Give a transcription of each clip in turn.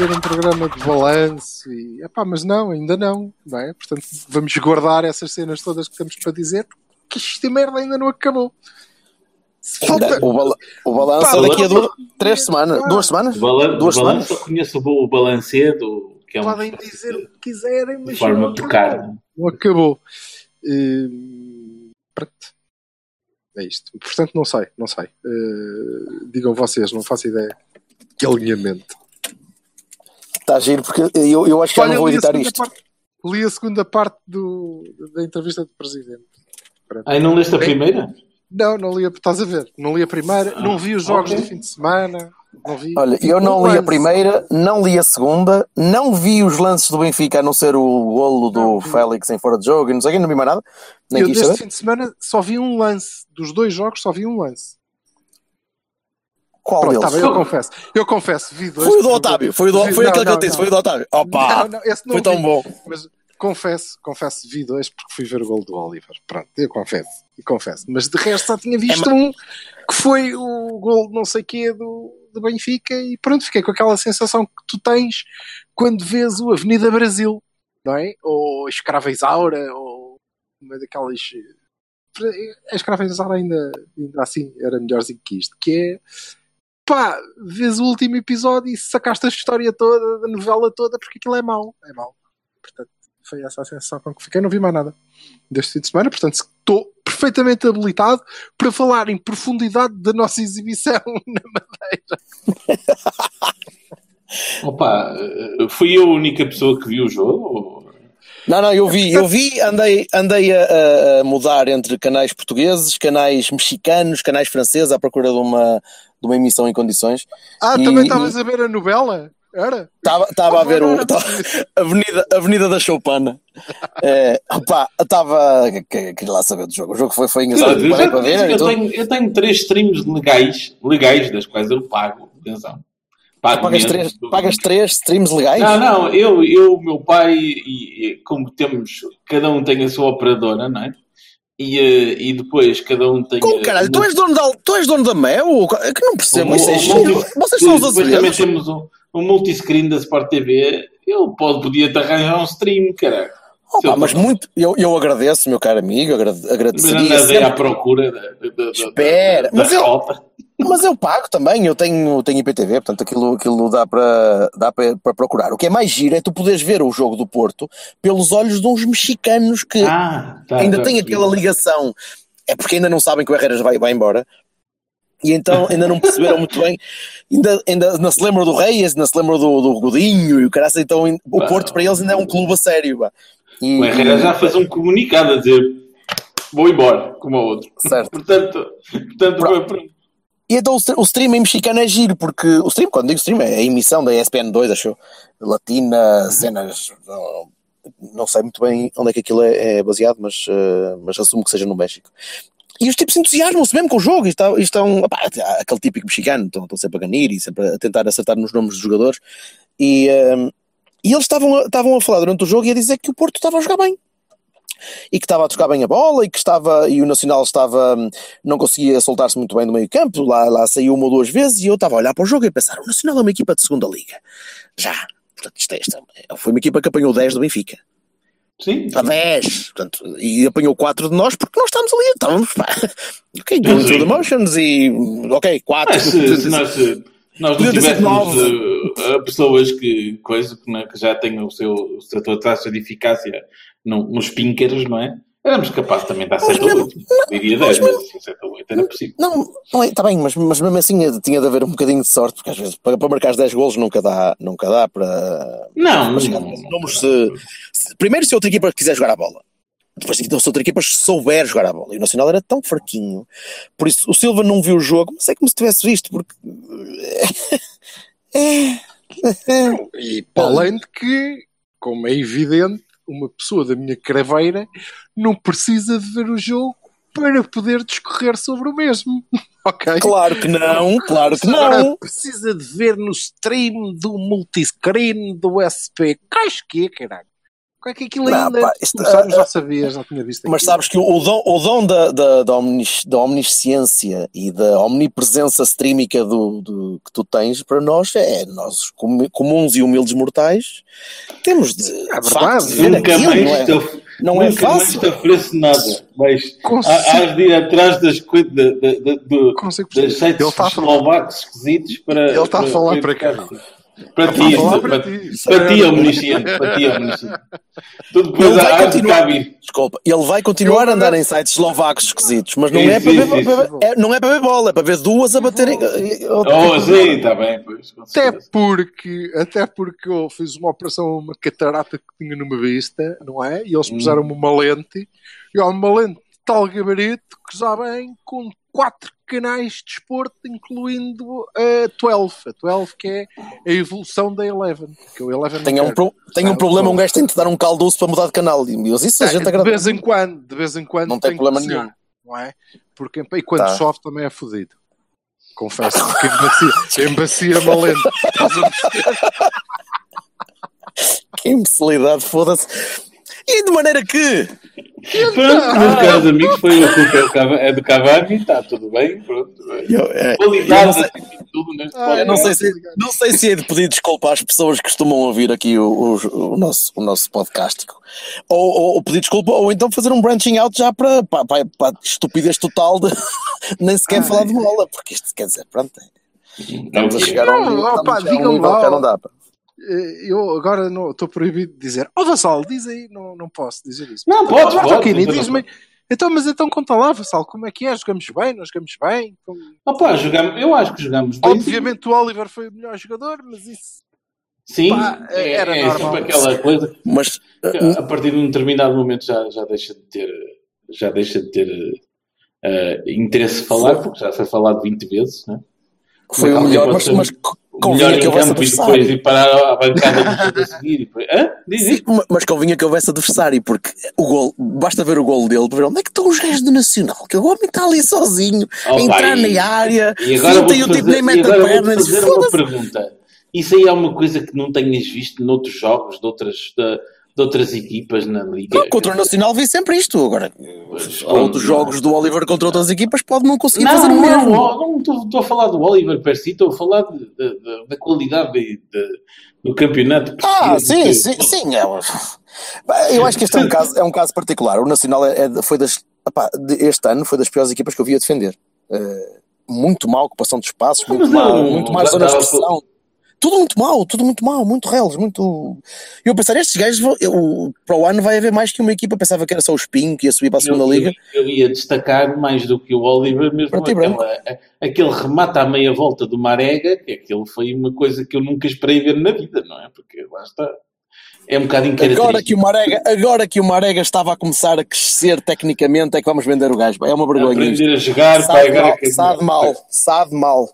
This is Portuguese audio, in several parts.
Fazer um programa de balanço e. Epá, mas não, ainda não, não é? Portanto, vamos guardar essas cenas todas que temos para dizer, porque esta merda ainda não acabou. Falta... O, bala o balanço é daqui a duas, três semanas. Duas semanas? Balan duas balanço, semanas? eu conheço o balancedo, que é um, Podem dizer o que quiserem, mas. de forma não tocar. acabou. Não acabou. Hum, pronto. É isto. Portanto, não sei, não sei. Uh, digam vocês, não faço ideia. Que alinhamento. Está a giro, porque eu, eu acho que já Olha, não vou editar isto. parte- li a segunda parte do, da entrevista do presidente. Pronto. Ai, não leste a primeira? Não, não li a, estás a ver? Não li a primeira, não vi os jogos ok. do fim de semana. Não vi. Olha, eu não li a primeira, não li a segunda, não vi os lances do Benfica, a não ser o golo do Não. Félix em fora de jogo e não sei o quê, não vi mais nada. Nem Eu deste saber. fim de semana só vi um lance. Dos dois jogos só vi um lance. Qual Pronto, tá deles? bem, eu confesso. Eu confesso, vi dois. Foi o do Otávio, foi, o do, foi não, aquele que não, eu disse, não. foi o do Otávio. Opa! Não, não, esse não foi tão vi. bom. Mas confesso, confesso, vi dois porque fui ver o gol do Oliver. Pronto, eu confesso, eu confesso. Mas de resto só tinha visto É, um que foi o gol de não sei quê do, do Benfica e pronto, fiquei com aquela sensação que tu tens quando vês o Avenida Brasil, não é? Ou Escrava Isaura, ou uma daquelas. A Escrava Isaura ainda, ainda assim era melhorzinho que isto, que é pá, vês o último episódio e sacaste a história toda, da novela toda, porque aquilo é mau. É mau. Portanto, foi essa a sensação com que fiquei. Não vi mais nada deste fim de semana, portanto, estou perfeitamente habilitado para falar em profundidade da nossa exibição na Madeira. Opa, eh, fui eu a única pessoa que viu o jogo? Não, não, eu vi, eu vi, andei, andei a, a mudar entre canais portugueses, canais mexicanos, canais franceses à procura de uma, de uma emissão em condições. Ah, E- também estavas a ver a novela? Era? Estava a ver o tava-. Avenida, Avenida da Choupana. É, opá, estava. que- Queria lá saber do jogo. O jogo foi, foi engraçado. Eu, parei para ver e eu tenho, eu tenho três streams legais, legais, das quais eu pago. Atenção. Pago Pagas três, pagas três streams legais? Não, não, eu, eu, o meu pai, e, e como temos, cada um tem a sua operadora, não é? E, eh, e depois cada um tem. Como eh, caralho? um- Tu és dono da, tu és dono da Mel? É que não percebo. um- Isso é um Vocês são os Depois também temos um, um multiscreen da Sport TV. Eu pode, podia te arranjar um stream, caralho. Eu- mas muito. Eu, eu agradeço, meu caro amigo. agrade- Mas Agradeceria. andei à procura da, da, da, Espera, da, mas da eu- rota. Mas eu pago também, eu tenho, tenho IPTV, portanto aquilo, aquilo dá, para, dá para, procurar. O que é mais giro é tu poderes ver o jogo do Porto pelos olhos de uns mexicanos que Ah, tá, ainda tá, têm percebi. aquela ligação. É porque ainda não sabem que o Herreras vai, vai embora. E então ainda não perceberam muito bem. Ainda, ainda não se lembram do Reis, não se lembram do, do Godinho e o caraça, então o. Porto para eles ainda é um clube a sério. E, O Herrera já fez um comunicado a dizer vou embora, como o outro. Certo. Portanto, portanto Pronto. E então o, stre- o stream em mexicano é giro, porque o stream, quando digo stream, é a emissão da ESPN2, acho. Latina, cenas. Não, sei muito bem onde é que aquilo é, é baseado, mas, eh, mas assumo que seja no México. E os tipos entusiasmam-se mesmo com o jogo. E estão, e estão aquele típico mexicano, estão, estão sempre a ganir e sempre a tentar acertar nos nomes dos jogadores. E, eh, e eles estavam estavam a falar durante o jogo e a dizer que o Porto estava a jogar bem e que estava a tocar bem a bola e que estava e o Nacional estava hum, não conseguia soltar-se muito bem no meio campo lá, lá saiu uma ou duas vezes e eu estava a olhar para o jogo e a pensar o Nacional é uma equipa de segunda liga. Já, portanto isto, é, isto é- foi uma equipa que apanhou 10 do Benfica. Sim. a 10 portanto, e apanhou 4 de nós porque nós estávamos ali estávamos pá, ok, going through the motions e ok, 4 Mas se, se nós, se nós não tivéssemos eh, eh, pessoas que, coisa, que, não é, que já têm o seu, o seu taxa de eficácia no, nos pinkers, não é? Éramos capazes também de dar 7 ou mesmo- 8. Diria 10, mas 7 ou 8 era possível. Não, não é, está bem, mas, mas mesmo assim tinha de haver um bocadinho de sorte, porque às vezes para, para marcar 10 golos nunca dá, nunca dá para, Não, para não, a esses números. Se, se- primeiro, se outra equipa quiser jogar a bola, depois tinha que ter outra equipa que souber jogar a bola. E o Nacional era tão fraquinho. Por isso, o Silva não viu o jogo, mas é como se tivesse visto, porque. É. E para além de que, como é evidente, uma pessoa da minha craveira não precisa de ver o jogo para poder discorrer sobre o mesmo. ok? Claro que não, claro que não. precisa de ver no stream do multiscreen do SP. Cais que é, caralho? Qual é que aquilo Não, ainda? pá, isto- Começámos, já sabia, já tinha visto Mas aquilo. sabes que o dom, o dom da, da, da, omnis- da omnisciência e da omnipresença streamica do, do- que tu tens para nós é nós, como- comuns e humildes mortais, temos de, É de facto, de verdade. ver Nunca aquilo, mais não é? te Não é nunca mais fácil. te ofereço nada. Mas Consigo- há- hás de ir atrás das coisas de, de, de, do- Consigo perceber. das sites Ele está a falar- eslovacos esquisitos para. Ele está a falar para cá. Para ti, para, para ti. ti, omnisciente. Para ti, omnisciente. Tu depois Ele vai de. Desculpa, ele vai continuar a andar em sites eslovacos esquisitos, mas não Sim, é, para sim, ver, sim, para- é- não é para ver bola, é para ver duas a baterem. Oh, sim, está bem, pois. Até porque, até porque eu fiz uma operação a uma catarata que tinha numa vista, não é? E eles Hum. puseram-me uma lente, e há uma lente de tal gabarito que já vem com quatro canais de desporto, incluindo a 12. A 12 que é a evolução da Eleven. Que o Eleven Tem um, pro- tem um problema, um gajo tem de dar um caldoço para mudar de canal. E isso a gente de agradece. vez em quando, de vez em quando Não tem problema nenhum. Não é? Porque e quando Tá. chove também é fodido. Confesso, porque embacia, embacia. Estás a perceber? Que imbecilidade, foda-se. E de maneira que. Pronto, meus caros amigos, foi a culpa é do Cava- é do Cavani, está tudo bem, pronto. Eu, é, eu Qualidade não sei- tudo Ah, eu não, sei podcast. se, não sei se é de pedir desculpa às pessoas que costumam ouvir aqui o, o, o nosso, o nosso podcastico. Ou, ou, ou pedir desculpa, ou então fazer um branching out já para, para, para, para a estupidez total de nem sequer falar de bola, porque isto quer dizer, pronto. é, Estamos a chegar a um opa, um lá, não dá. pá. Eh, Eu agora não estou proibido de dizer. Ó Vassal, diz aí, não, não posso dizer isso. Não, podes, Joaquini, mas eu diz-me. Então, mas então conta lá, Vassal, como é que é? Jogamos bem? Não jogamos bem? Como- Opa, jogamos, eu acho que jogamos bem. Obviamente o Oliver foi o melhor jogador, mas isso. Sim, Pá, é, era é normal. sempre aquela coisa Mas que a partir de um determinado momento já, já deixa de ter, já deixa de ter eh, interesse de falar, porque já foi falado 20 vezes, né? foi o melhor, pode mas, mas convinha melhor que houvesse campo e depois ir parar à bancada do a seguir. Hã? Diz Sim, mas convinha que houvesse adversário, porque o gol, basta ver o gol dele para ver onde é que estão os gajos do Nacional, que o homem está ali sozinho, Oh, a entrar na área, E agora vou o tipo nem mete a perna, vou fazer uma pergunta. Isso aí é uma coisa que não tenhas visto noutros jogos de outras, de, de outras equipas na Liga? Não, contra o Nacional vi sempre isto. Agora, Pois, outros jogos do Oliver contra outras equipas pode não conseguir Não, fazer o não, mesmo. não, não estou, estou a falar do Oliver per si, estou a falar de- de- de- da qualidade de- de- do campeonato. Ah, sim, que- sim, sim. é Eu acho que este é um caso, é um caso particular. O Nacional é, é- foi das, este ano foi das piores equipas que eu vi a defender. Eh, muito mal, ocupação de espaços, muito mas mal, não, muito mais já zonas de estava- pressão. Tudo muito mal, tudo muito mal, muito reles, muito. Eu pensar, estes gajos, eu- para o ano vai haver mais que uma equipa. Pensava que era só o Espinho que ia subir para a segunda eu, liga. Eu, eu ia destacar mais do que o Oliver, mesmo aquela, a- aquele remate à meia volta do Marega, que aquilo foi uma coisa que eu nunca esperei ver na vida, não é? Porque lá está. É um bocado Agora que, o Marega, agora que o Marega estava a começar a crescer tecnicamente, é que vamos vender o gajo. É uma vergonha. isto. Aprender a jogar, Sabe agora mal, sabe mal, sabe mal.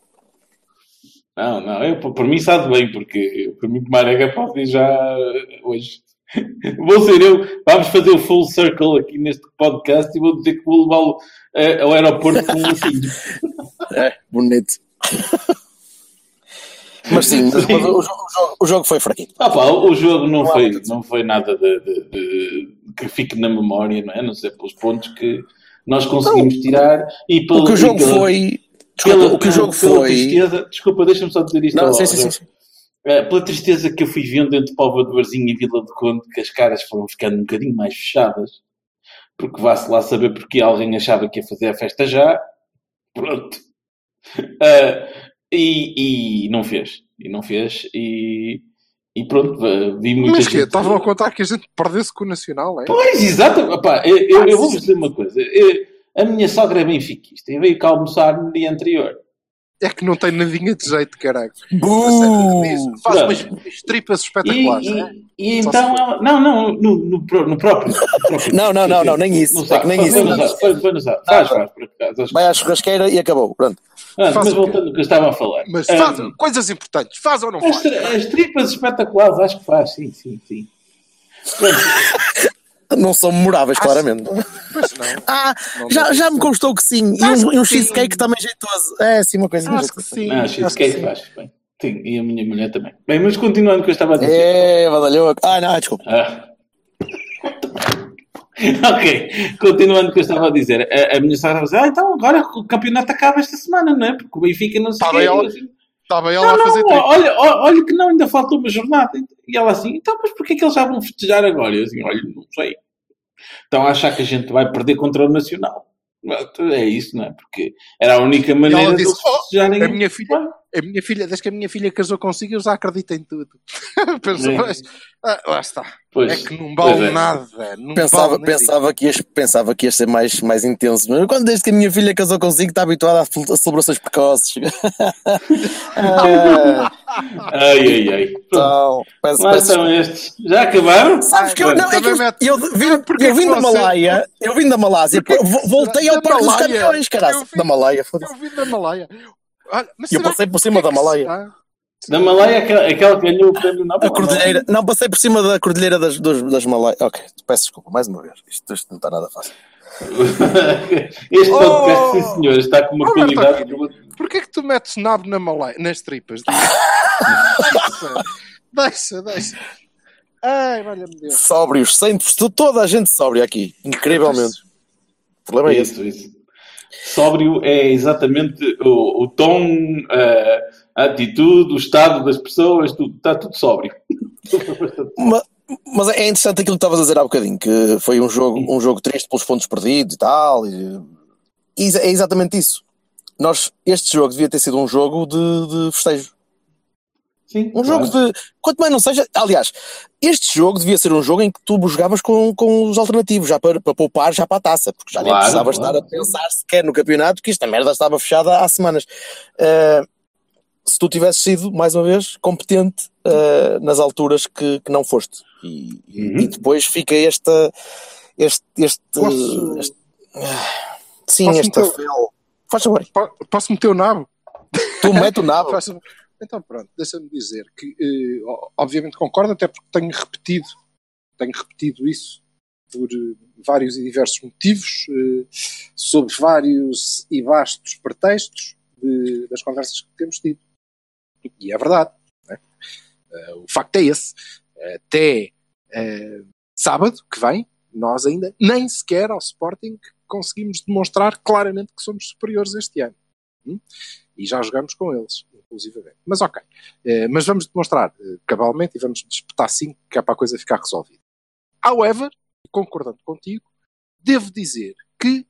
Não, não, eu, por mim sabe bem, porque por mim Marega pode ir já eh, hoje. Vou ser eu, vamos fazer o full circle aqui neste podcast e vou dizer que vou levá-lo eh, ao aeroporto com um lacinho. É, bonito. Mas sim, mas o, jogo, o jogo- o jogo foi fraquinho. Ah, pá, o jogo não, Não foi, não foi nada de, de- de- que fique na memória, não é? Não sei pelos pontos que nós conseguimos tirar e pelo O que o jogo pela- foi. Desculpa, pela- o que o jogo pela foi. tristeza- desculpa, deixa-me só dizer isto. Não, sim, sim, sim. Eh, pela tristeza que eu fui vendo entre Póvoa de Varzim e Vila de Conde, que as caras foram ficando um bocadinho mais fechadas, porque vá-se lá saber porque alguém achava que ia fazer a festa já. Pronto. Eh, e, e não fez. E não fez. E, e pronto, va- vi muita Mas que gente- estavam a contar que a gente perdesse com o Nacional, é? Pois, exato. Eu, eu, eu vou-vos dizer uma coisa. Eu- a minha sogra é benfiquista e veio cá almoçar no dia anterior. É que não tem nadinha de jeito, caralho. Diz, Faz umas tripas E, espetaculares, não é? e, e então se ela. Não, não, no, no, no próprio. no próprio. Não, não, não, não, nem isso. Não É sabe, nem isso. foi no zap. Faz, faz, por acaso. acho que- Vai à churrasqueira e acabou. Pronto. Ah, Faz mas voltando ao que eu estava a falar. Mas Ah, faz coisas importantes. Faz ou não as, faz? tri- as tripas espetaculares, acho que faz, sim, sim, sim. Pronto, Não são memoráveis, claramente. Pois não. Ah, Não já, já me constou que sim. E Acho um, e um que sim. cheesecake também jeitoso. É, sim, uma coisinha Acho que jeitosa. sim. ah, acho que cheesecake sim. faz, bem. Sim, e a minha mulher também. Bem, mas continuando o que eu estava a dizer. É, badalhoco. Ah, não, desculpa. Ah. ok, continuando o que eu estava a dizer. A, a minha sogra estava a dizer, ah, então agora o campeonato acaba esta semana, não é? Porque o Benfica não se Tá quer. bem, Estava ela Não, a fazer não, tripas. olha, olha, que não, ainda falta uma jornada. E ela assim, então, mas porquê que eles já vão festejar agora? Eu assim, olha, não sei. Estão a achar que a gente vai perder contra o Nacional. É isso, não é? Porque era a única maneira ela de disse, eles "Oh, festejarem. A minha filha, a minha filha, desde que a minha filha casou consigo, eu já acredito em tudo. Pensou, É. mas, ah, lá está. Pois, é que não vale é. nada. Não Pensava, vale pensava, que ias, pensava que ia ser mais, mais intenso. Mas quando desde que a minha filha casou consigo, está habituada a, celebrações precoces. Ah, Ai, ai, ai. Então, peço, Lá peço estão estes. Já acabaram? Sabes que eu, não, é que eu, vim, eu vim que da Malaya, eu vim da Malásia, voltei ao Parque dos? Campeões, caralho. Da Malaya, foda-se. Eu vim da Malaya. Olha, mas Eu passei por cima da Malaya. Da Malaya, aquela, aquela que ganhou o prémio Nobel. A cordilheira, não, passei por cima da cordilheira das, dos, das Malaias. Ok, peço desculpa, mais uma vez. Isto, isto não está nada fácil. este Oh! podcast, sim senhor, está com uma Oh, qualidade. Bertolini. Porquê que tu metes nabo na Malaya, nas tripas? deixa, deixa, deixa. Ai, valha-me Deus. Sóbrios, sem toda a gente sóbria aqui, incrivelmente. O problema é esse. Isso, isso. Sóbrio é exatamente o, o tom, a, atitude, o estado das pessoas, tudo, está tudo sóbrio. Ma- Mas é interessante aquilo que estavas a dizer há bocadinho, que foi um jogo, um jogo triste pelos pontos perdidos e tal. E, e é exatamente isso. Nós, este jogo devia ter sido um jogo de, de festejo. Sim, Um claro. jogo de. Quanto mais não seja. Aliás, este jogo devia ser um jogo em que tu jogavas com, com os alternativos, já para, para poupar, já para a taça, porque já nem Claro, precisavas claro. estar a pensar sequer no campeonato, que esta merda estava fechada há semanas. Uh, se tu tivesses sido, mais uma vez, competente uh, nas alturas que, que não foste. E, Uhum. e depois fica esta. Este. este, Posso- este- ah, sim, Posso esta. meter- fel- Faz favor, Po- Posso meter o nabo? tu mete o nabo. Então pronto, deixa-me dizer que eh, obviamente concordo, até porque tenho repetido, tenho repetido isso por eh, vários e diversos motivos, eh, sob vários e vastos pretextos de- das conversas que temos tido. E é verdade. não é? Eh, o facto é esse. Até eh, sábado que vem, nós ainda nem sequer ao Sporting conseguimos demonstrar claramente que somos superiores este ano. Hum? E já jogamos com eles, inclusivamente. Mas ok. Eh, mas vamos demonstrar eh, cabalmente e vamos disputar sim que é para a coisa ficar resolvida. However, concordando contigo, devo dizer que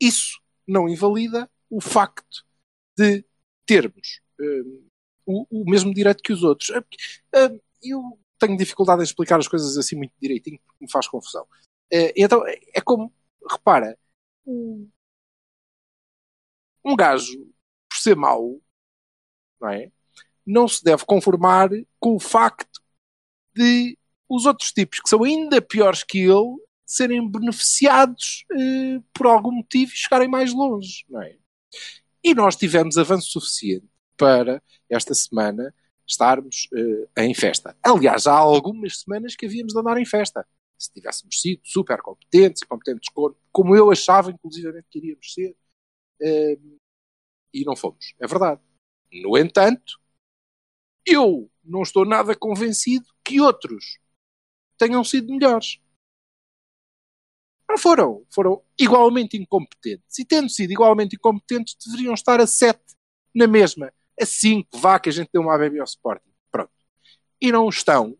isso não invalida o facto de termos eh, o, o mesmo direito que os outros. Eu tenho dificuldade em explicar as coisas assim muito direitinho porque me faz confusão. Eh, então, é é como, repara, um, um gajo, ser mau, não é? Não se deve conformar com o facto de os outros tipos, que são ainda piores que ele, serem beneficiados eh, por algum motivo e chegarem mais longe, não é? E nós tivemos avanço suficiente para, esta semana, estarmos eh, em festa. Aliás, há algumas semanas que havíamos de andar em festa. Se tivéssemos sido super competentes e competentes como, eu achava, inclusivamente, que iríamos ser, eh, e não fomos. É verdade. No entanto, eu não estou nada convencido que outros tenham sido melhores. Não foram. Foram igualmente incompetentes. E tendo sido igualmente incompetentes, deveriam estar a 7 na mesma. A 5, vá que a gente deu uma bebê ao Sporting. Pronto. E não estão,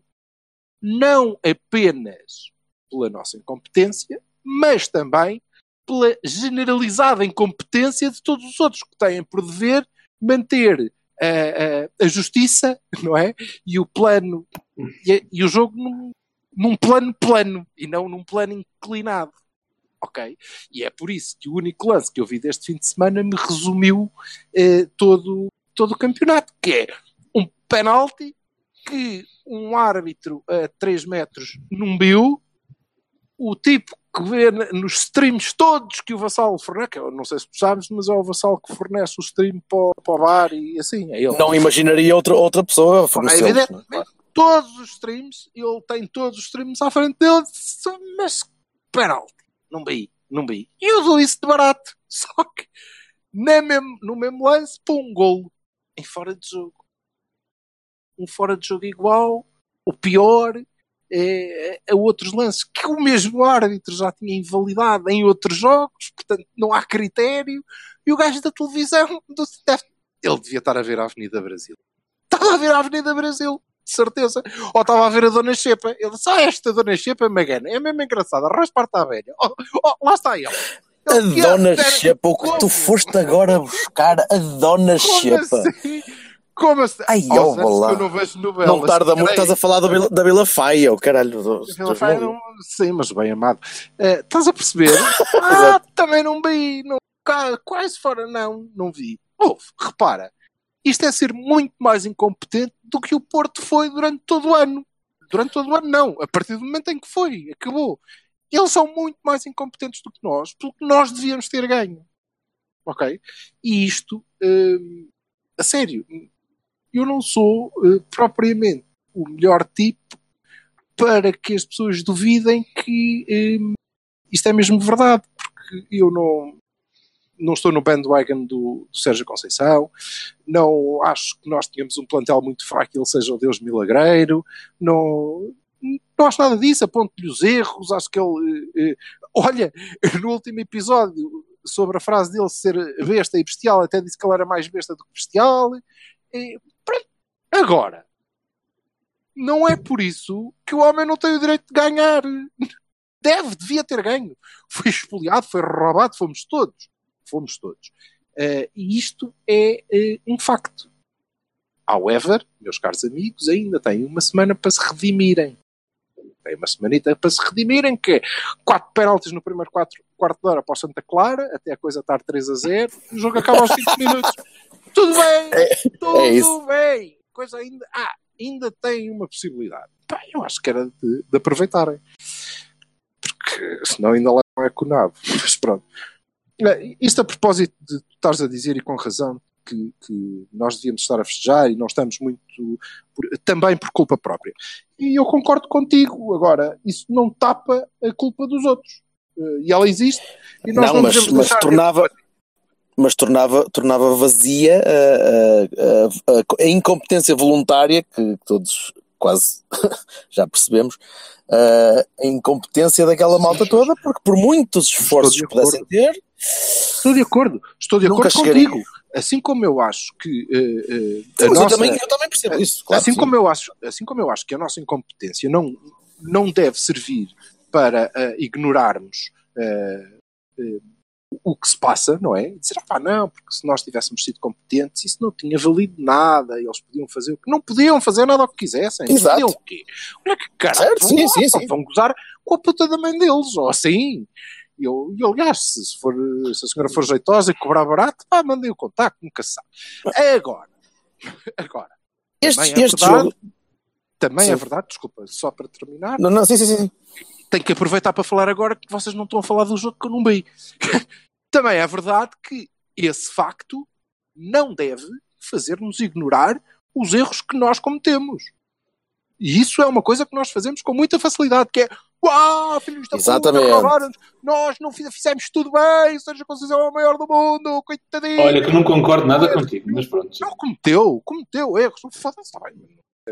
não apenas pela nossa incompetência, mas também pela generalizada incompetência de todos os outros que têm por dever manter a, a, a justiça, não é? E o plano, e, e o jogo num, num plano plano e não num plano inclinado. ok? E é por isso que o único lance que eu vi deste fim de semana me resumiu eh, todo, todo o campeonato, que é um penalti que um árbitro a 3 metros não viu, o tipo que vê nos streams todos que o Vassal fornece, eu não sei se tu sabes, mas é o Vassal que fornece o stream para, o- para o bar e assim, é ele. Não imaginaria outra, outra pessoa a É fornecê-los. evidente, todos os streams, ele tem todos os streams à frente dele, mas penalti, não vi, não vi. E eu dou isso de barato, só que nem mesmo, no mesmo lance, pô, um golo em fora de jogo. Um fora de jogo igual, o pior, é, é outros lances que o mesmo árbitro já tinha invalidado em outros jogos, portanto não há critério, e o gajo da televisão, ele devia estar a ver a Avenida Brasil. Estava a ver a Avenida Brasil, de certeza. Ou estava a ver a Dona Xepa. Ele disse, ah, esta Dona Xepa Magana, é mesmo engraçada, raspar-te à velha. Oh, oh, lá está ele. A Ele, Dona "Yeah, Xepa, o que tu foste agora buscar a Dona Xepa. assim? Como assim? Ai, que eu não vejo novelas. Não tarda muito, estás a falar da da Vila Faia, o caralho. do- Vila do- Faia não- Sim, mas bem amado. Eh, estás a perceber? ah, também não vi. Não, quase fora, não, não vi. Ouve, repara, isto é ser muito mais incompetente do que o Porto foi durante todo o ano. Durante todo o ano, não. A partir do momento em que foi, acabou. Eles são muito mais incompetentes do que nós, pelo que nós devíamos ter ganho. Ok? E isto, hum, a sério, eu não sou eh, propriamente o melhor tipo para que as pessoas duvidem que hum, isto é mesmo verdade, porque eu não, não estou no bandwagon do, do Sérgio Conceição, não acho que nós tenhamos um plantel muito fraco e ele seja o Deus milagreiro, não, não acho nada disso, aponto-lhe os erros, acho que ele. eh, eh, olha, no último episódio, sobre a frase dele ser besta e bestial, até disse que ele era mais besta do que bestial. Agora, não é por isso que o homem não tem o direito de ganhar. Deve, devia ter ganho. Foi espoliado, foi roubado, fomos todos. Fomos todos. Eh, e isto é eh, um facto. However, meus caros amigos, ainda têm uma semana para se redimirem. Tem uma semanita para se redimirem, que é quatro penaltis no primeiro quatro, quarto de hora para o Santa Clara, até a coisa estar 3 a 0, o jogo acaba aos 5 minutos. Tudo bem, tudo é isso. bem. Coisa ainda, ah, ainda tem uma possibilidade. Pá, eu acho que era de, de aproveitarem. Porque senão ainda levam é com. Mas pronto. Eh, Isto a propósito de tu estares a dizer, e com razão, que, que nós devíamos estar a festejar e não estamos muito por- também por culpa própria. E eu concordo contigo. Agora, isso não tapa a culpa dos outros. Eh, E ela existe. E nós Não, não, mas, mas tornava, mas tornava, tornava vazia a, a- a- a incompetência voluntária que todos quase já percebemos, a incompetência daquela malta toda, porque por muitos esforços que pudessem ter, Estou de acordo. Estou de acordo chegaria. contigo. Assim como eu acho que eh, eh, a Sim, mas eu, nossa- também, eu também percebo isso. Claro, assim, sim. como eu acho, assim como eu acho que a nossa incompetência não, não deve servir para eh, ignorarmos o que se passa, não é? E dizer, pá, não, porque se nós tivéssemos sido competentes, isso não tinha valido nada, eles podiam fazer o que não podiam fazer nada o que quisessem. Exato. Podiam o quê? Olha que caralho, Certo, vão, sim, lá, sim, pá, sim. vão gozar com a puta da mãe deles, ou assim. E eu, e, aliás, se, for, se a senhora for jeitosa e cobrar barato, pá, mandei o contacto, nunca se sabe. Agora, agora, Este, também é este verdade, jogo. também Sim. é verdade, desculpa, só para terminar, Não, não, sim, sim, sim. Tenho que aproveitar para falar agora que vocês não estão a falar do jogo que eu não vi. também é verdade que esse facto não deve fazer-nos ignorar os erros que nós cometemos. E isso é uma coisa que nós fazemos com muita facilidade, que é Uau, filhos da Exatamente. puta, roubaram-nos. nós não fiz- fizemos tudo bem, Sérgio Conceição é o maior do mundo, coitadinho. Olha, que não concordo nada contigo, mas pronto. Não cometeu, cometeu erros. Foda-se, está bem,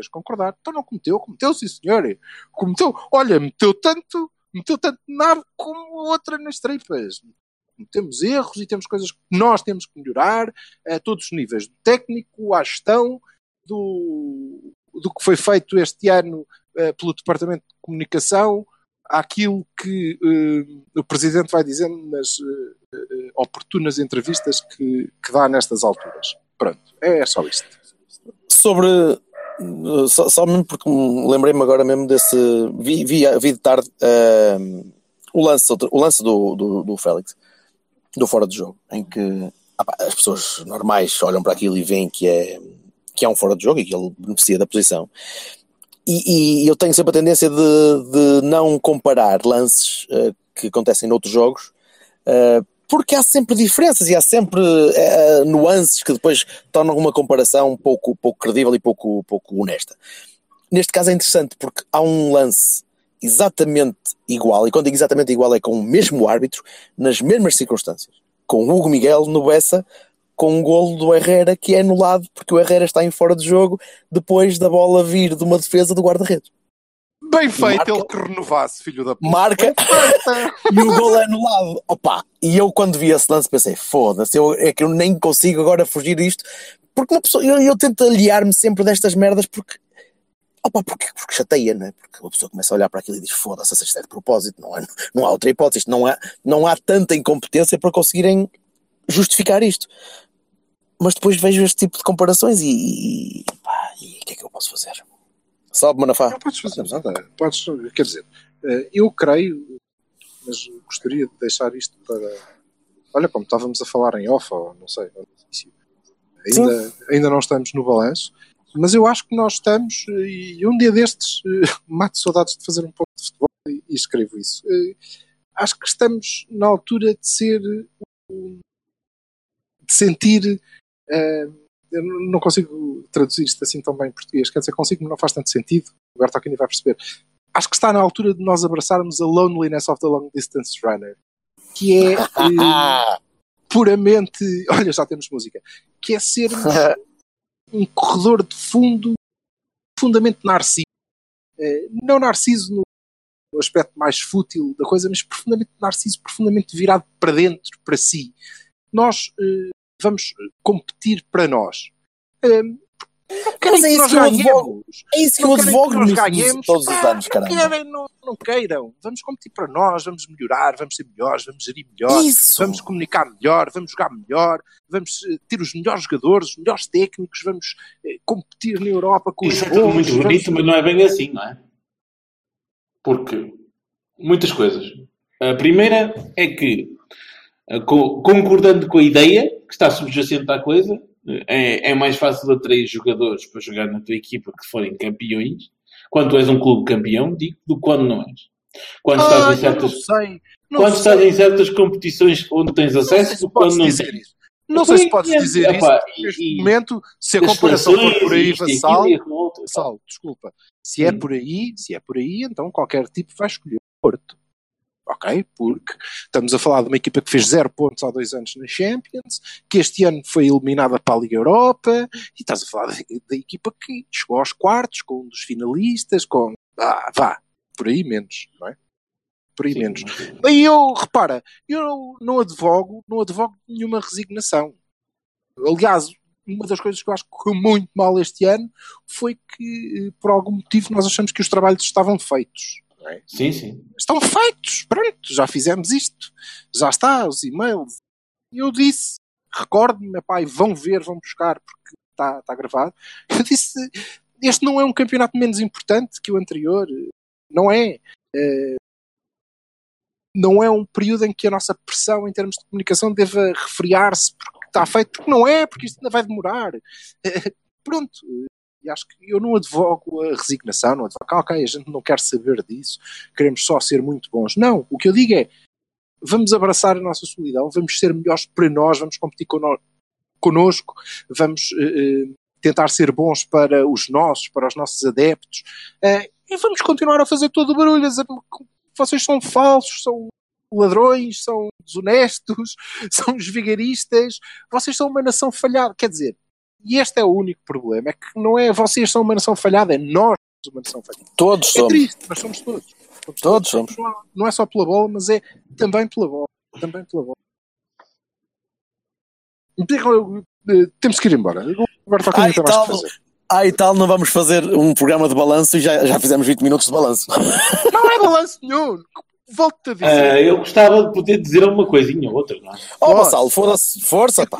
de concordar. Então não cometeu, cometeu, sim senhor. Cometeu, olha, meteu tanto, meteu tanto nada como outra nas tripas. Temos erros e temos coisas que nós temos que melhorar a todos os níveis, do técnico à gestão, do, do que foi feito este ano eh, pelo Departamento de Comunicação, àquilo que eh, o Presidente vai dizendo nas eh, oportunas entrevistas que, que dá nestas alturas. Pronto, é só isto. Sobre. Uh, Só, só mesmo porque me lembrei-me agora mesmo desse. Vi, vi, vi de tarde uh, o lance, o lance do, do, do Félix, do fora de jogo, em que ah pá, as pessoas normais olham para aquilo e veem que é, que é um fora de jogo e que ele beneficia da posição. E, e eu tenho sempre a tendência de, de não comparar lances eh, que acontecem noutros jogos, eh, porque há sempre diferenças e há sempre eh, nuances que depois tornam uma comparação pouco, pouco credível e pouco, pouco honesta. Neste caso é interessante porque há um lance exatamente igual, e quando digo exatamente igual é com o mesmo árbitro, nas mesmas circunstâncias, com o Hugo Miguel no Bessa, com um golo do Herrera que é anulado porque o Herrera está em fora de jogo depois da bola vir de uma defesa do guarda-redes. Bem feito Marca- ele que renovasse, filho da puta. Marca e o gol é anulado. Opa, e eu quando vi esse lance pensei, foda-se, é que eu nem consigo agora fugir disto, porque uma pessoa, eu, eu tento aliar-me sempre destas merdas porque, opa, porque, porque chateia, não é? Porque uma pessoa começa a olhar para aquilo e diz, foda-se, isto é de propósito, não, é, não há outra hipótese, isto não há, não há tanta incompetência para conseguirem justificar isto. Mas depois vejo este tipo de comparações e, e, pá, e o que é que eu posso fazer? Salve, Manafá. Não podes fazer nada. Podes, quer dizer, eh, eu creio, mas gostaria de deixar isto para. Olha, como estávamos a falar em off, ou não sei, no início. Ainda, ainda não estamos no balanço, mas eu acho que nós estamos, eh, e um dia destes, eh, mato saudades de fazer um pouco de futebol e, e escrevo isso. Acho que estamos na altura de ser. de sentir. Eu não consigo traduzir isto assim tão bem em português, quer dizer, consigo, mas não faz tanto sentido. O Bertolini vai perceber. Acho que está na altura de nós abraçarmos a loneliness of the long distance runner, que é eh, puramente. Olha, já temos música. Que é sermos um corredor de fundo profundamente narciso. Eh, não narciso no, no aspecto mais fútil da coisa, mas profundamente narciso, profundamente virado para dentro, para si. Nós eh, vamos competir para nós. Eh, não querem Mas é que isso que eu advogo. É isso que eu Não advogo que nós nos- ganhemos. todos os Pá, anos, não caramba. querem, não, não queiram. Vamos competir para nós, vamos melhorar, vamos ser melhores, vamos gerir melhor, Isso. vamos comunicar melhor, vamos jogar melhor, vamos eh, ter os melhores jogadores, os melhores técnicos, vamos eh, competir na Europa com Isso os é tudo bons, muito vamos- bonito, mas não é bem assim, não é? Porque muitas coisas. A primeira é que, eh, co- concordando com a ideia que está subjacente à coisa, é, é mais fácil atrair jogadores para jogar na tua equipa que forem campeões, quando tu és um clube campeão, digo, do que quando não és. Quando Ah, estás em certas, não quando sei. estás em certas competições onde tens acesso, se quando não dizer tens. isso. Não sei se podes é, dizer isso. Neste e- momento, se a comparação for por aí, vassal, outro. Sal, desculpa. Se é Sim. por aí, se é por aí, então qualquer tipo vai escolher o Porto. Ok? Porque estamos a falar de uma equipa que fez zero pontos há dois anos na Champions, que este ano foi eliminada para a Liga Europa, e estás a falar da, equipa que chegou aos quartos, com um dos finalistas, com. Ah, vá, por aí menos, não é? Por aí Sim, menos. mas- Aí eu, repara, eu não advogo, não advogo nenhuma resignação. Aliás, uma das coisas que eu acho que correu muito mal este ano foi que, eh, por algum motivo, nós achamos que os trabalhos estavam feitos. É? Sim, sim. Estão feitos, pronto, já fizemos isto, já está, os e-mails. E eu disse, recordo-me, pai, vão ver, vão buscar, porque está, está gravado. Eu disse, este não é um campeonato menos importante que o anterior, não é. Eh, não é um período em que a nossa pressão em termos de comunicação deva refriar-se porque está feito, porque não é, porque isto ainda vai demorar. Eh, Pronto, e acho que eu não advogo a resignação, não advogo, ah, ok, a gente não quer saber disso, queremos só ser muito bons. Não, o que eu digo é, vamos abraçar a nossa solidão, vamos ser melhores para nós, vamos competir conno- connosco, vamos eh, tentar ser bons para os nossos, para os nossos adeptos, eh, e vamos continuar a fazer todo o barulho, dizer, vocês são falsos, são ladrões, são desonestos, são vigaristas, vocês são uma nação falhada. Quer dizer, e este é o único problema, é que não é vocês são uma nação falhada, é nós somos uma nação falhada. Todos É somos. triste, mas somos todos. Somos Todos somos. Não, é só pela bola, mas é também pela bola. Também pela bola. Eh, Temos que ir embora. Agora está com Ah, muita e mais fazer. ah, e tal, não vamos fazer um programa de balanço e já, já fizemos 20 minutos de balanço. Não é balanço nenhum. Volto-te a dizer. Ah, eu gostava de poder dizer uma coisinha ou outra, não é? Oh, Força. Força, É pá.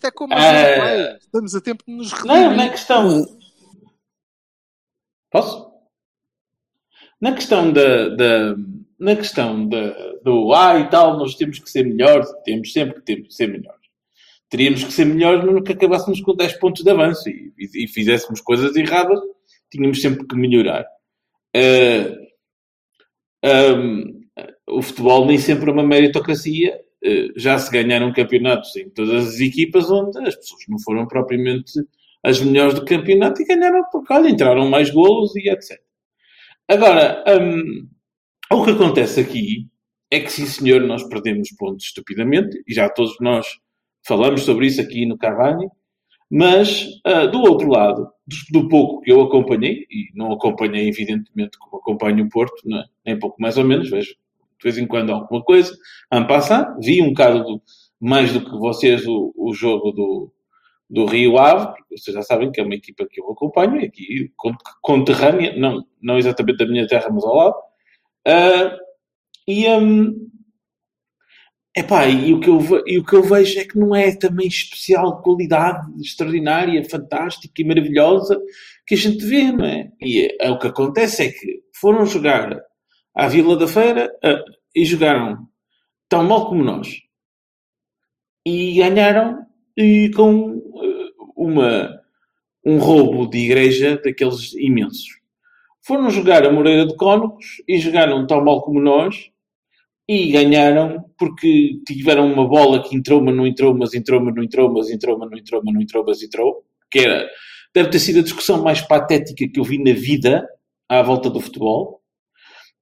Até como Play. Estamos a tempo de nos redimir. Não, na questão. Posso? Na questão da, da, na questão da, do ah e tal, nós temos que ser melhores, temos sempre que ser melhores. Teríamos que ser melhores no que acabássemos com 10 pontos de avanço e, e, e fizéssemos coisas erradas, tínhamos sempre que melhorar. Uh, um, o futebol nem sempre é uma meritocracia. Uh, já se ganharam campeonatos em todas as equipas onde as pessoas não foram propriamente as melhores do campeonato e ganharam porque, olha, entraram mais golos e etc. Agora, um, o que acontece aqui é que, sim senhor, nós perdemos pontos estupidamente, e já todos nós falamos sobre isso aqui no Cavani, mas, uh, do outro lado, do, do, pouco que eu acompanhei, e não acompanhei evidentemente como acompanho o Porto, é? nem pouco mais ou menos, vejo de vez em quando alguma coisa, ano passado, vi um bocado do, mais do que vocês o, o jogo do, do Rio Ave, vocês já sabem que é uma equipa que eu acompanho, aqui conterrânea, não, não exatamente da minha terra, mas ao lado. Uh, e, um, epá, e, o que eu, e o que eu vejo é que não é também especial qualidade extraordinária, fantástica e maravilhosa que a gente vê, não é? E é, é o que acontece é que foram jogar à Vila da Feira uh, e jogaram tão mal como nós. E ganharam e com uh, uma, um roubo de igreja daqueles imensos. Foram jogar a Moreira de Cónegos e jogaram tão mal como nós e ganharam porque tiveram uma bola que entrou, mas não entrou, mas entrou, mas não entrou, mas entrou, mas não entrou, mas não entrou, mas entrou, que era, deve ter sido a discussão mais patética que eu vi na vida à volta do futebol.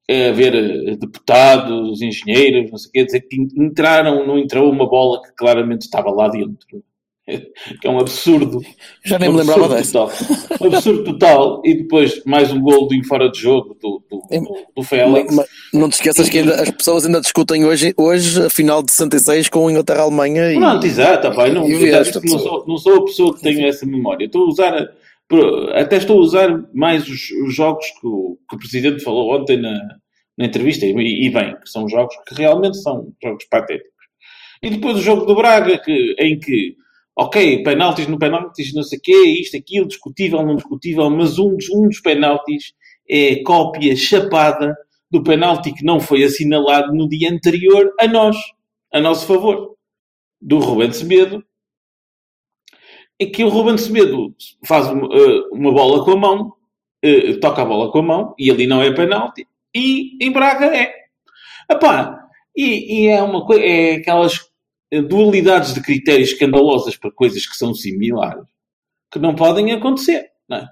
É haver eh, deputados, engenheiros, não sei o quê, dizer que entraram, não entrou uma bola que claramente estava lá dentro que é um absurdo. Já nem um me lembrava dessa. Um absurdo total. E depois mais um gol de fora de jogo do, do, do, do Félix. Mas, não te esqueças que ainda, as pessoas ainda discutem hoje, hoje a final de 66 com Inglaterra-Alemanha. E... Não, exato, não, não, sou, não sou a pessoa que tenho essa memória. Estou a usar, até estou a usar mais os, os jogos que o, que o Presidente falou ontem na, na entrevista, e, e bem, que são jogos que realmente são jogos patéticos. E depois o jogo do Braga, que, em que ok, penaltis no penaltis, não sei o quê, isto, aquilo, discutível, não discutível, mas um dos, um dos penaltis é cópia chapada do penalti que não foi assinalado no dia anterior a nós, a nosso favor, do Ruben Semedo, em que o Ruben Semedo faz uma, uh, uma bola com a mão, uh, toca a bola com a mão, e ali não é penalti, e em Braga é. Epá, e, e é uma coisa, é aquelas dualidades de critérios escandalosas para coisas que são similares que não podem acontecer. Não é?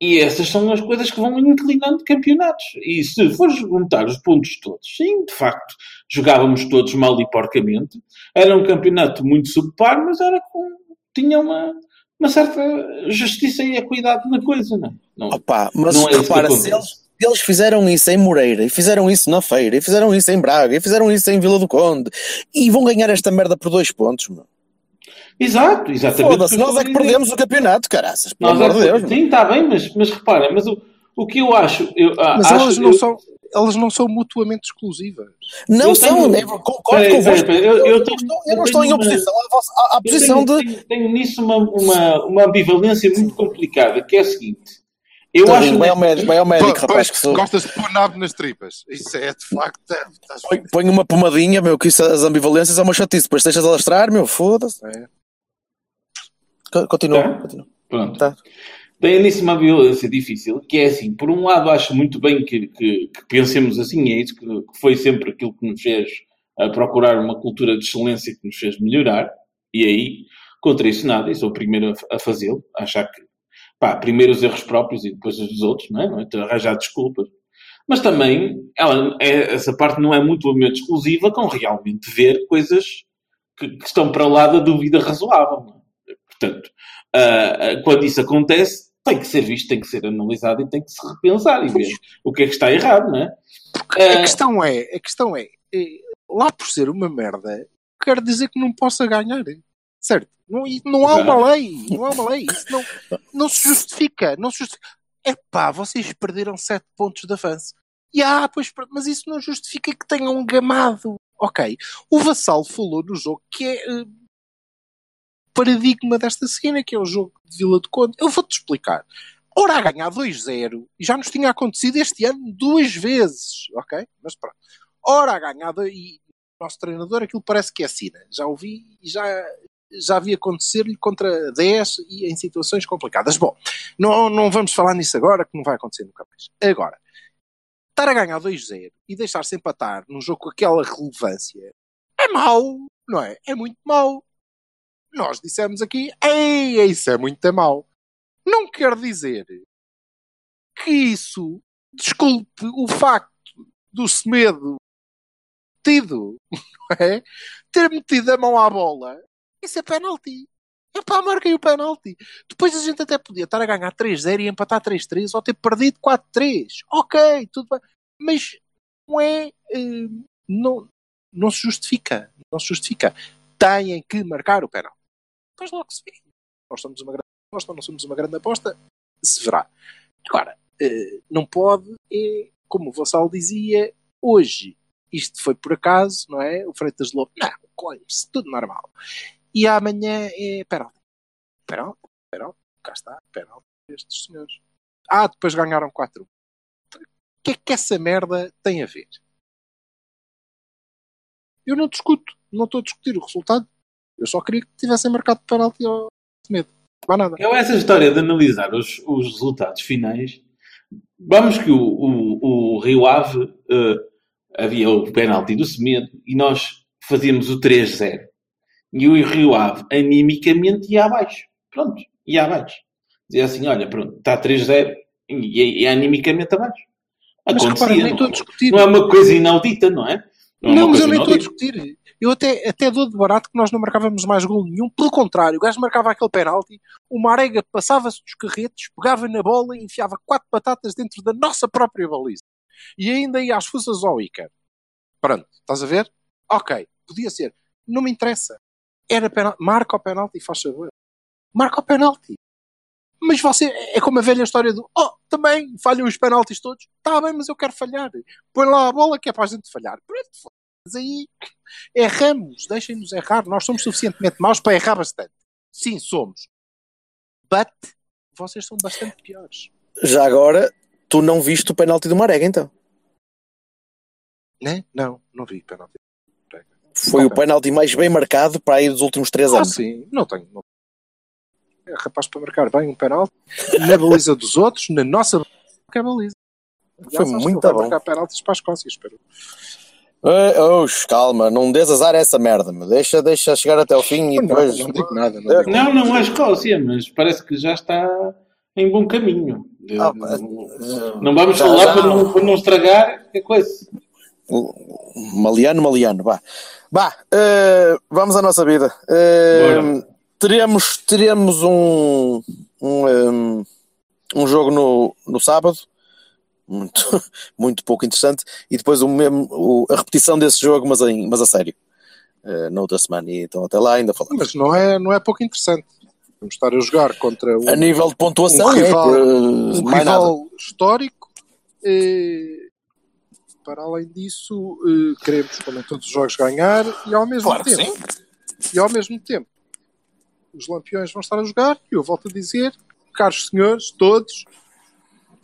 E essas são as coisas que vão inclinando campeonatos. E se fores juntar os pontos todos, sim, de facto, jogávamos todos mal e porcamente. Era um campeonato muito subpar, mas era com, tinha uma, uma certa justiça e equidade na coisa, não é? Não, Opa, mas não é repara, se eles, eles fizeram isso em Moreira, e fizeram isso na Feira, e fizeram isso em Braga, e fizeram isso em Vila do Conde, e vão ganhar esta merda por dois pontos, meu. Exato, exatamente. Foda-se, nós é que perdemos o campeonato, caraças, pelo amor de Deus. Sim, está bem, mas, mas repara, mas o, o que eu acho. Eu, ah, mas acho, elas não eu, são. Elas não são mutuamente exclusivas. Não Eu são, tenho- eu concordo peraí, peraí, eu- eu não tenho- estou- eu eu não estou em tenho uma- oposição à, vossa- à- à eu posição tenho, de. tenho, tenho nisso uma, uma, uma ambivalência muito complicada, que é a seguinte. Eu Então, acho. vai ao médico, vai ao médico, Pô, rapaz, que sou. gostas de pôr nabo nas tripas. Isso é de facto. é- estás- Põe, põe uma pomadinha, meu, que isso, as ambivalências é uma chatice. Depois deixas a lastrar, meu, foda-se. É. Co- Continua, Tá. continua. Pronto. Tá. Tem nisso uma violência difícil, que é assim, por um lado acho muito bem que, que, que pensemos assim, é isso que, que foi sempre aquilo que nos fez a procurar uma cultura de excelência que nos fez melhorar, e aí, contra isso nada, e sou o primeiro a, a fazê-lo, achar que, pá, primeiro os erros próprios e depois os dos outros, não é? Não é? Então, arranjar desculpas. Mas também, ela, é, essa parte não é mutuamente exclusiva com realmente ver coisas que, que estão para lá da dúvida razoável, não é? Portanto, ah, quando isso acontece, tem que ser visto, tem que ser analisado e tem que se repensar e ver o que é que está errado, não é? A Ah, questão é, a questão é, eh, lá por ser uma merda, quer dizer que não possa ganhar. Certo? Não, não há uma lei, não há uma lei. Isso não, não se justifica, não se justifica. Epá, vocês perderam 7 pontos de avanço. E ah, pois, mas isso não justifica que tenham gamado. Ok. O Vassal falou no jogo que é eh, paradigma desta cena, que é o jogo de Vila de Conde. Eu vou-te explicar. Ora, a ganhar 2-0, e já nos tinha acontecido este ano duas vezes, ok? Mas pronto. Ora, a ganhar, do- e o nosso treinador, aquilo parece que é sina. Já ouvi e já, já vi acontecer-lhe contra 10 e em situações complicadas. Bom, não, não vamos falar nisso agora, que não vai acontecer nunca mais. Agora, estar a ganhar 2-0 e deixar-se empatar num jogo com aquela relevância é mau, não é? É muito mau. Nós dissemos aqui, ei, isso é muito mau. Não quer dizer que isso desculpe o facto do Semedo tido, não é? Ter metido a mão à bola. Isso é penalti. É pá, marquei o penalti. Depois a gente até podia estar a ganhar 3-0 e empatar 3-3 ou ter perdido 4-3. Ok, tudo bem. Mas não é. eh, não, não se justifica. Não se justifica. Têm que marcar o penalti. Depois logo se vê. Nós somos uma grande aposta, ou não somos uma grande aposta, se verá. Agora, eh, não pode, é, como o Vassal dizia, hoje isto foi por acaso, não é? O Freitas Lobo, não, colhe-se, tudo normal. E amanhã é penalti. Penalti, penalti, cá está, penalti estes senhores. Ah, depois ganharam 4 O que é que essa merda tem a ver? Eu não discuto, não estou a discutir o resultado. Eu só queria que tivessem marcado penalti ao Semedo. Não há nada. Eu, essa história de analisar os, os resultados finais, vamos que o, o, o Rio Ave eh, havia o penalti do Semedo e nós fazíamos o 3-0. E o Rio Ave, animicamente, ia abaixo. Pronto, ia abaixo. Dizia assim: olha, pronto, está 3-0 e, e animicamente abaixo. Mas Acontecia, repara, nem não, estou a discutir. não é uma coisa inaudita, não é? é uma Não, mas eu nem estou a discutir. Eu até, até dou de barato que nós não marcávamos mais gol nenhum. Pelo contrário, o gajo marcava aquele penalti, o Marega passava-se dos carretes, pegava na bola e enfiava quatro batatas dentro da nossa própria baliza. E ainda ia às forças ao Icar. Pronto, estás a ver? Ok, podia ser. Não me interessa. Era penalti. Marca o penalti faz favor. Marca o penalti. Mas você, é como a velha história do Oh, também falham os penaltis todos. Está bem, mas eu quero falhar. Põe lá a bola que é para a gente falhar. Pronto, mas aí erramos, deixem-nos errar. Nós somos suficientemente maus para errar bastante. Sim, somos. But vocês são bastante piores. Já agora, tu não viste o penalti do Marega, então? Né? Não, não vi penalti. Foi o penalti mais bem marcado para aí dos últimos três Ah, anos. sim, não tenho. Não. É rapaz para marcar bem um penalti na baliza dos outros, na nossa que é baliza. Foi acho que muito bom. marcar penaltis para a Escócia, espero. Eh, oxe, calma, não dês azar a essa merda, meu. Deixa, deixa chegar até o fim e Não, depois. não digo nada. Não digo Não, não, a Escócia, mas parece que já está em bom caminho. Ah, não, não vamos já- falar já- para não, para não estragar a coisa. Maliano, Maliano, vá. Vá, eh, vamos à nossa vida. Eh, Bora. teremos, teremos um, um, em, um jogo no, no sábado, muito, muito pouco interessante, e depois o mesmo, o- a repetição desse jogo, mas, em, mas a sério, eh, na outra semana. E então até lá ainda falamos. Mas não é, não é pouco interessante. Vamos estar a jogar contra um, A nível de pontuação, um é, rival, eh, um rival histórico. E, para além disso, eh, queremos, como em todos os jogos, ganhar e ao mesmo Claro tempo. E ao mesmo tempo, os lampiões vão estar a jogar e eu volto a dizer, caros senhores, todos,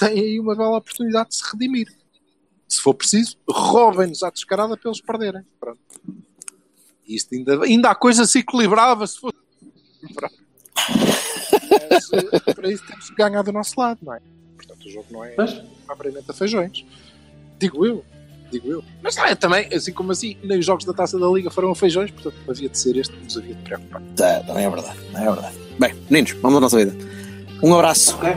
têm aí uma bela oportunidade de se redimir. Se for preciso, roubem-nos à descarada para eles perderem. Pronto. Isto ainda, ainda a coisa se equilibrava se fosse. Pronto. Mas, eh, para isso temos que ganhar do nosso lado, não é? Portanto, o jogo não é propriamente a feijões. Digo eu. Digo eu. Mas não é também, assim como assim, nem os jogos da taça da Liga foram a feijões, portanto havia de ser este que nos havia de preocupar. Tá, não é verdade, não é verdade. Bem, meninos, vamos à nossa vida. Um abraço. ok.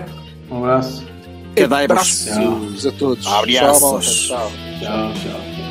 Um abraço. Que dai-vos. Abraços a todos. Abraços. Tchau. Tchau, tchau.